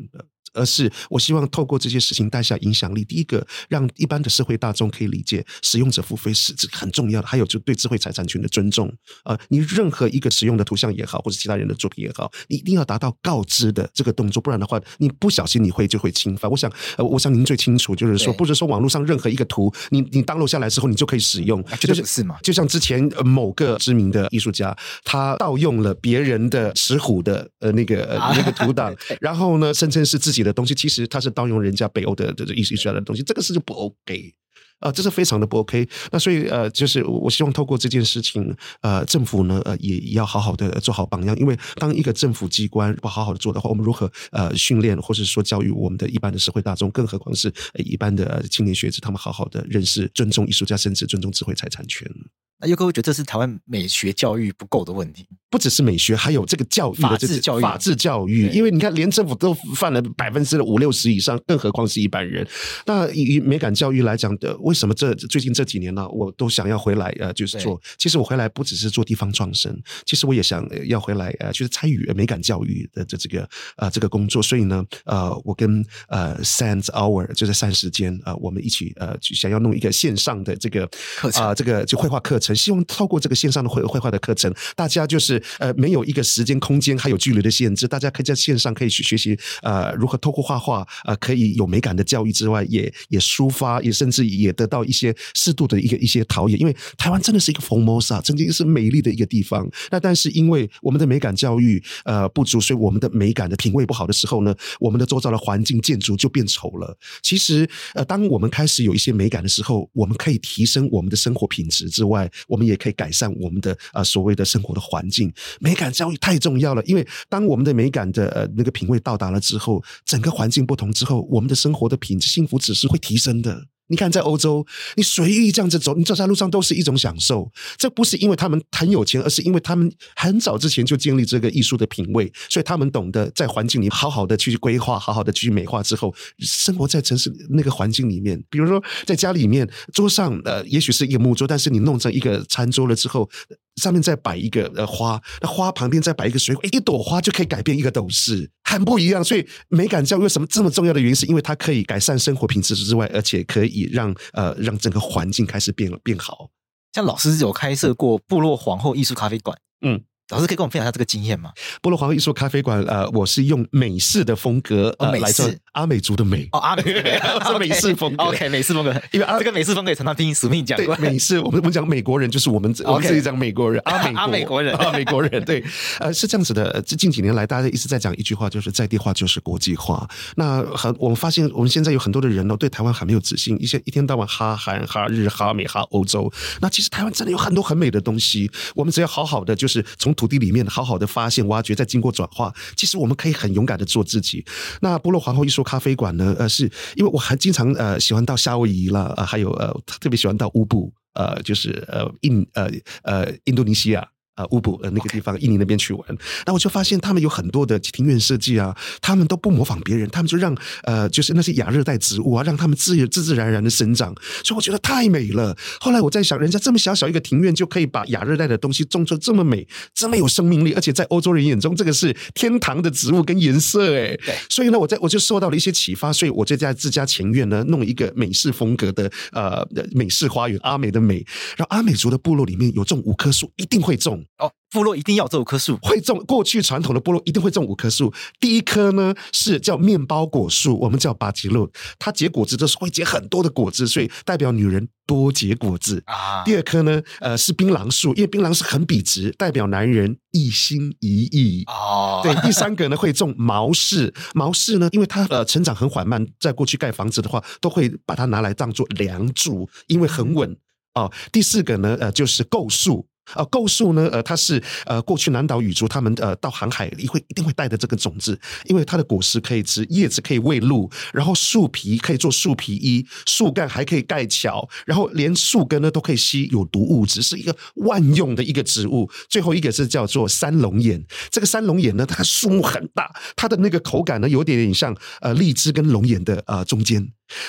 而是我希望透过这些事情带下影响力。第一个，让一般的社会大众可以理解使用者付费是这很重要的，还有就对智慧财产权的尊重。呃，你任何一个使用的图像也好，或者其他人的作品也好，你一定要达到告知的这个动作，不然的话，你不小心你会就会侵犯。我想，呃，我想您最清楚，就是说，不是说网络上任何一个图，你你 download 下来之后，你就可以使用，就是是嘛？就像之前某个知名的艺术家，他盗用了别人的石虎的呃那个、呃、那个图档，然后呢，声称是自己的的东西，其实他是盗用人家北欧的的艺术家的东西，这个事就不 OK。啊、这是非常的不 OK。那所以呃，就是我希望透过这件事情，呃，政府呢，呃，也要好好的做好榜样。因为当一个政府机关不好好的做的话，我们如何呃训练或者说教育我们的一般的社会大众，更何况是一般的青年学子，他们好好的认识、尊重艺术家，甚至尊重智慧财产权。那优哥会觉得这是台湾美学教育不够的问题，不只是美学，还有这个教育的这个法治教育。法治教育，因为你看，连政府都犯了百分之五六十以上，更何况是一般人。那以美感教育来讲的，为什么这最近这几年呢，我都想要回来呃，就是做。其实我回来不只是做地方创生，其实我也想要回来呃，就是参与美感教育的这这个呃这个工作。所以呢，呃，我跟呃 Sans Hour 就是三时间呃，我们一起呃，想要弄一个线上的这个课程啊、呃，这个就绘画课程。希望透过这个线上的绘绘画的课程，大家就是呃没有一个时间、空间还有距离的限制，大家可以在线上可以去学习呃如何透过画画呃可以有美感的教育之外，也也抒发，也甚至也得到一些适度的一个一些陶冶。因为台湾真的是一个 Formosa，曾经是美丽的一个地方。那但是因为我们的美感教育呃不足，所以我们的美感的品味不好的时候呢，我们的周遭的环境建筑就变丑了。其实呃当我们开始有一些美感的时候，我们可以提升我们的生活品质之外，我们也可以改善我们的啊、呃、所谓的生活的环境。美感教育太重要了，因为当我们的美感的呃那个品味到达了之后，整个环境不同之后，我们的生活的品质、幸福指数会提升的。你看，在欧洲，你随意这样子走，你走在路上都是一种享受。这不是因为他们很有钱，而是因为他们很早之前就建立这个艺术的品味，所以他们懂得在环境里好好的去规划，好好的去美化之后，生活在城市那个环境里面。比如说，在家里面，桌上呃，也许是一个木桌，但是你弄成一个餐桌了之后，上面再摆一个呃花，那花旁边再摆一个水果，一朵花就可以改变一个斗室。很不一样，所以美感教育为什么这么重要的原因，是因为它可以改善生活品质之外，而且可以让呃让整个环境开始变变好。像老师有开设过部落皇后艺术咖啡馆，嗯。老师可以跟我们分享一下这个经验吗？部落皇后艺术咖啡馆，呃，我是用美式的风格，呃，来自阿美族的美哦，阿美 是美式风格，OK，美式风格，因为这个美式风格也常常听史密讲过。美式，我们我们讲美国人，就是我们我们自己讲美国人，阿美阿美国人，阿美国人，对，呃，是这样子的。这近几年来，大家一直在讲一句话，就是在地化就是国际化。那很，我们发现我们现在有很多的人呢，对台湾很没有自信，一些一天到晚哈韩、哈日、哈美、哈欧洲。那其实台湾真的有很多很美的东西，我们只要好好的，就是从土地里面好好的发现、挖掘，再经过转化，其实我们可以很勇敢的做自己。那波洛皇后艺术咖啡馆呢？呃，是因为我还经常呃喜欢到夏威夷啦，呃，还有呃特别喜欢到乌布，呃，就是呃印呃呃印度尼西亚。啊，乌布呃那个地方，印尼那边去玩，那我就发现他们有很多的庭院设计啊，他们都不模仿别人，他们就让呃，就是那些亚热带植物啊，让他们自自自然然的生长，所以我觉得太美了。后来我在想，人家这么小小一个庭院，就可以把亚热带的东西种出这么美、这么有生命力，而且在欧洲人眼中，这个是天堂的植物跟颜色，哎，对，所以呢，我在我就受到了一些启发，所以我就在自家前院呢，弄一个美式风格的呃美式花园，阿美的美，然后阿美族的部落里面有种五棵树，一定会种哦。部落一定要这五棵树，会种。过去传统的部落一定会种五棵树。第一棵呢是叫面包果树，我们叫巴吉路，它结果子的时候会结很多的果子，所以代表女人多结果子啊。第二棵呢，呃，是槟榔树，因为槟榔是很笔直，代表男人一心一意哦。对，第三个呢会种毛柿，毛柿呢，因为它呃成长很缓慢，在过去盖房子的话，都会把它拿来当做梁柱，因为很稳哦。第四个呢，呃，就是构树。呃，构树呢，呃，它是呃，过去南岛语族他们呃到航海会一定会带的这个种子，因为它的果实可以吃，叶子可以喂鹿，然后树皮可以做树皮衣，树干还可以盖桥，然后连树根呢都可以吸有毒物质，是一个万用的一个植物。最后一个是叫做三龙眼，这个三龙眼呢，它树木很大，它的那个口感呢有点点像呃荔枝跟龙眼的呃中间，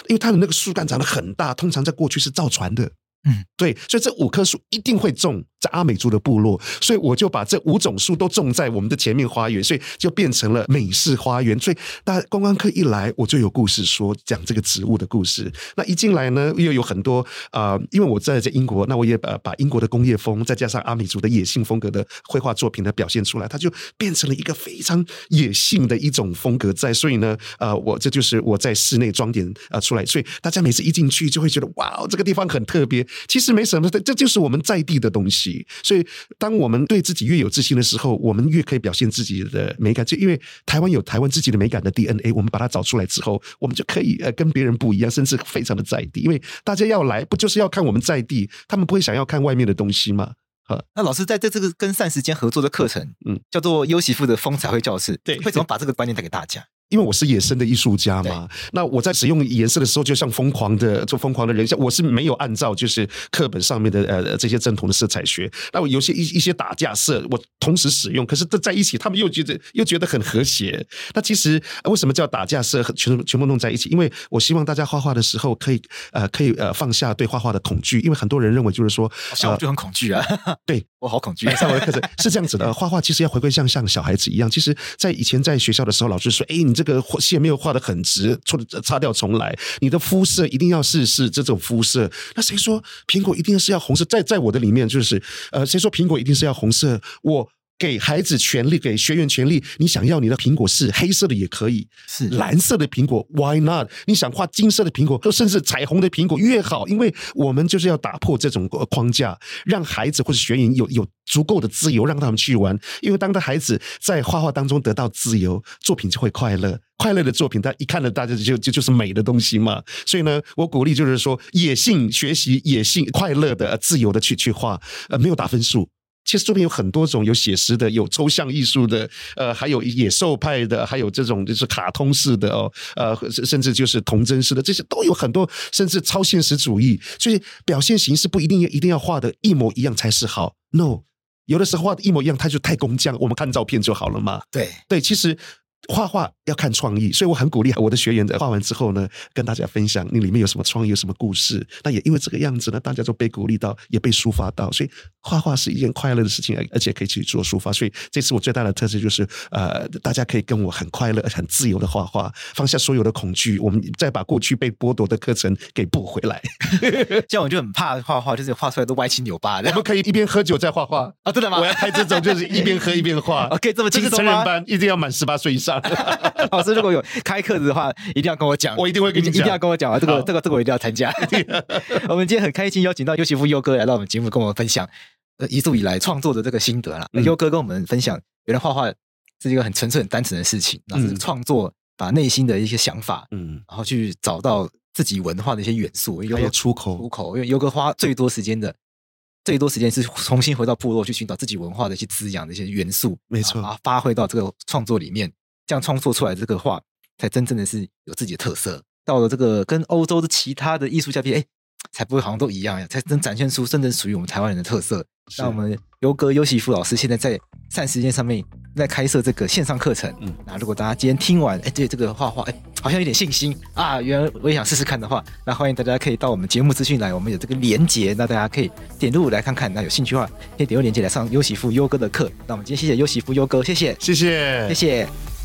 因为它的那个树干长得很大，通常在过去是造船的。嗯，对，所以这五棵树一定会种在阿美族的部落，所以我就把这五种树都种在我们的前面花园，所以就变成了美式花园。所以大家观光客一来，我就有故事说，讲这个植物的故事。那一进来呢，又有很多啊、因为我在在英国，那我也把把英国的工业风，再加上阿美族的野性风格的绘画作品呢表现出来，它就变成了一个非常野性的一种风格在。所以呢，呃，我这就是我在室内装点啊、呃、出来，所以大家每次一进去就会觉得哇，这个地方很特别。其实没什么，这这就是我们在地的东西。所以，当我们对自己越有自信的时候，我们越可以表现自己的美感。就因为台湾有台湾自己的美感的 DNA，我们把它找出来之后，我们就可以呃跟别人不一样，甚至非常的在地。因为大家要来，不就是要看我们在地？他们不会想要看外面的东西吗？好，那老师在这这个跟膳食间合作的课程，嗯，叫做优媳妇的风采会教室，对，会怎么把这个观念带给大家？因为我是野生的艺术家嘛，那我在使用颜色的时候，就像疯狂的做疯狂的人像，我是没有按照就是课本上面的呃这些正统的色彩学。那我有些一一些打架色，我同时使用，可是这在一起，他们又觉得又觉得很和谐。那其实为什么叫打架色，全全部弄在一起？因为我希望大家画画的时候可以呃可以呃放下对画画的恐惧，因为很多人认为就是说，像我就很恐惧啊，呃、对我好恐惧。上我的课程 是这样子的，画画其实要回归像像小孩子一样。其实，在以前在学校的时候，老师说，哎，你这个线没有。画的很直，错擦掉重来。你的肤色一定要试试这种肤色。那谁说苹果一定是要红色？在在我的里面，就是呃，谁说苹果一定是要红色？我给孩子权利，给学员权利。你想要你的苹果是黑色的也可以，是蓝色的苹果，Why not？你想画金色的苹果，甚至彩虹的苹果越好，因为我们就是要打破这种框架，让孩子或者学员有有足够的自由，让他们去玩。因为当他孩子在画画当中得到自由，作品就会快乐。快乐的作品，他一看了，大家就就就是美的东西嘛。所以呢，我鼓励就是说，野性学习，野性快乐的、自由的去去画，呃，没有打分数。其实作品有很多种，有写实的，有抽象艺术的，呃，还有野兽派的，还有这种就是卡通式的哦，呃，甚至就是童真式的，这些都有很多，甚至超现实主义。所以表现形式不一定要一定要画的一模一样才是好。No，有的时候画的一模一样，它就太工匠，我们看照片就好了嘛。对对，其实。画画要看创意，所以我很鼓励我的学员在画完之后呢，跟大家分享你里面有什么创意，有什么故事。那也因为这个样子呢，大家都被鼓励到，也被抒发到，所以画画是一件快乐的事情，而且可以去做抒发。所以这次我最大的特色就是，呃，大家可以跟我很快乐、很自由的画画，放下所有的恐惧，我们再把过去被剥夺的课程给补回来。这样我就很怕画画，就是画出来都歪七扭八的。我们可以一边喝酒再画画啊？真的吗？我要拍这种，就是一边喝一边画。OK，这么轻松吗？成人班一定要满十八岁以上。老师如果有开课的话，一定要跟我讲，我一定会跟你讲，一定要跟我讲啊！这个、这个、这个我一定要参加。我们今天很开心邀请到优媳妇优哥来到我们节目，跟我们分享呃一路以来创作的这个心得啦。优、嗯、哥跟我们分享，原来画画是一个很纯粹、很单纯的事情，那是创作把内心的一些想法，嗯，然后去找到自己文化的一些元素，还有出口，出口。因为优哥花最多时间的。最多时间是重新回到部落去寻找自己文化的一些滋养的一些元素，没错，啊，发挥到这个创作里面，这样创作出来的这个画才真正的是有自己的特色。到了这个跟欧洲的其他的艺术家比，哎，才不会好像都一样呀，才能展现出真正属于我们台湾人的特色。那我们优哥优媳妇老师现在在膳食间上面在开设这个线上课程，嗯，那如果大家今天听完，哎，对这个画画，哎，好像有点信心啊，原来我也想试试看的话，那欢迎大家可以到我们节目资讯来，我们有这个连结，那大家可以点入来看看，那有兴趣的话可以点入连结来上优媳妇优哥的课。那我们今天谢谢优媳妇优哥，谢谢，谢谢，谢谢。